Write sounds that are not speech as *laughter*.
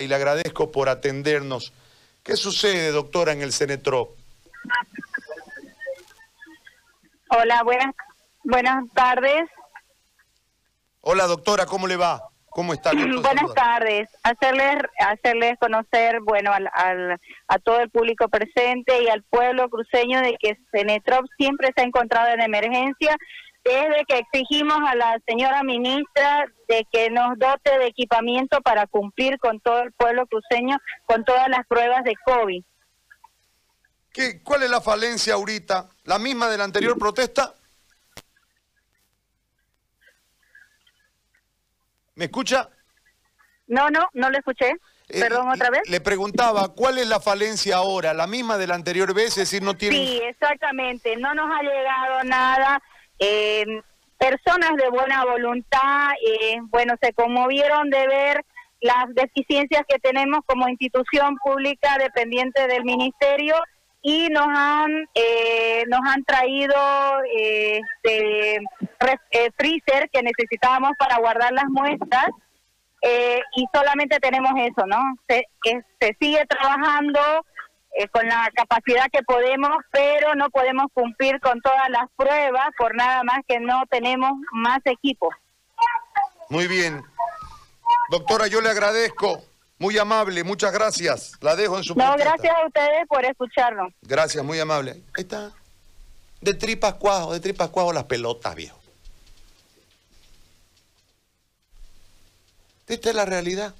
y le agradezco por atendernos. ¿Qué sucede, doctora, en el Cenetro? Hola, buenas, buenas tardes. Hola, doctora, ¿cómo le va? ¿Cómo está? *clears throat* Buenas tardes. Hacerles, hacerles conocer, bueno, al, a todo el público presente y al pueblo cruceño de que Cenetrop siempre se ha encontrado en emergencia desde que exigimos a la señora ministra de que nos dote de equipamiento para cumplir con todo el pueblo cruceño con todas las pruebas de COVID. ¿Qué, ¿Cuál es la falencia ahorita? ¿La misma de la anterior protesta? ¿Me escucha? No, no, no le escuché. Eh, Perdón, otra vez. Le preguntaba, ¿cuál es la falencia ahora? ¿La misma de la anterior vez? Es decir, no tiene... Sí, exactamente. No nos ha llegado nada. Eh, personas de buena voluntad, eh, bueno, se conmovieron de ver las deficiencias que tenemos como institución pública dependiente del ministerio y nos han eh, nos han traído este eh, freezer que necesitábamos para guardar las muestras eh, y solamente tenemos eso, ¿no? Se sigue trabajando con la capacidad que podemos, pero no podemos cumplir con todas las pruebas por nada más que no tenemos más equipo. Muy bien. Doctora, yo le agradezco. Muy amable, muchas gracias. La dejo en su No, gracias a ustedes por escucharnos. Gracias, muy amable. Ahí está. De tripas cuajo, de tripas cuajo las pelotas, viejo. Esta es la realidad.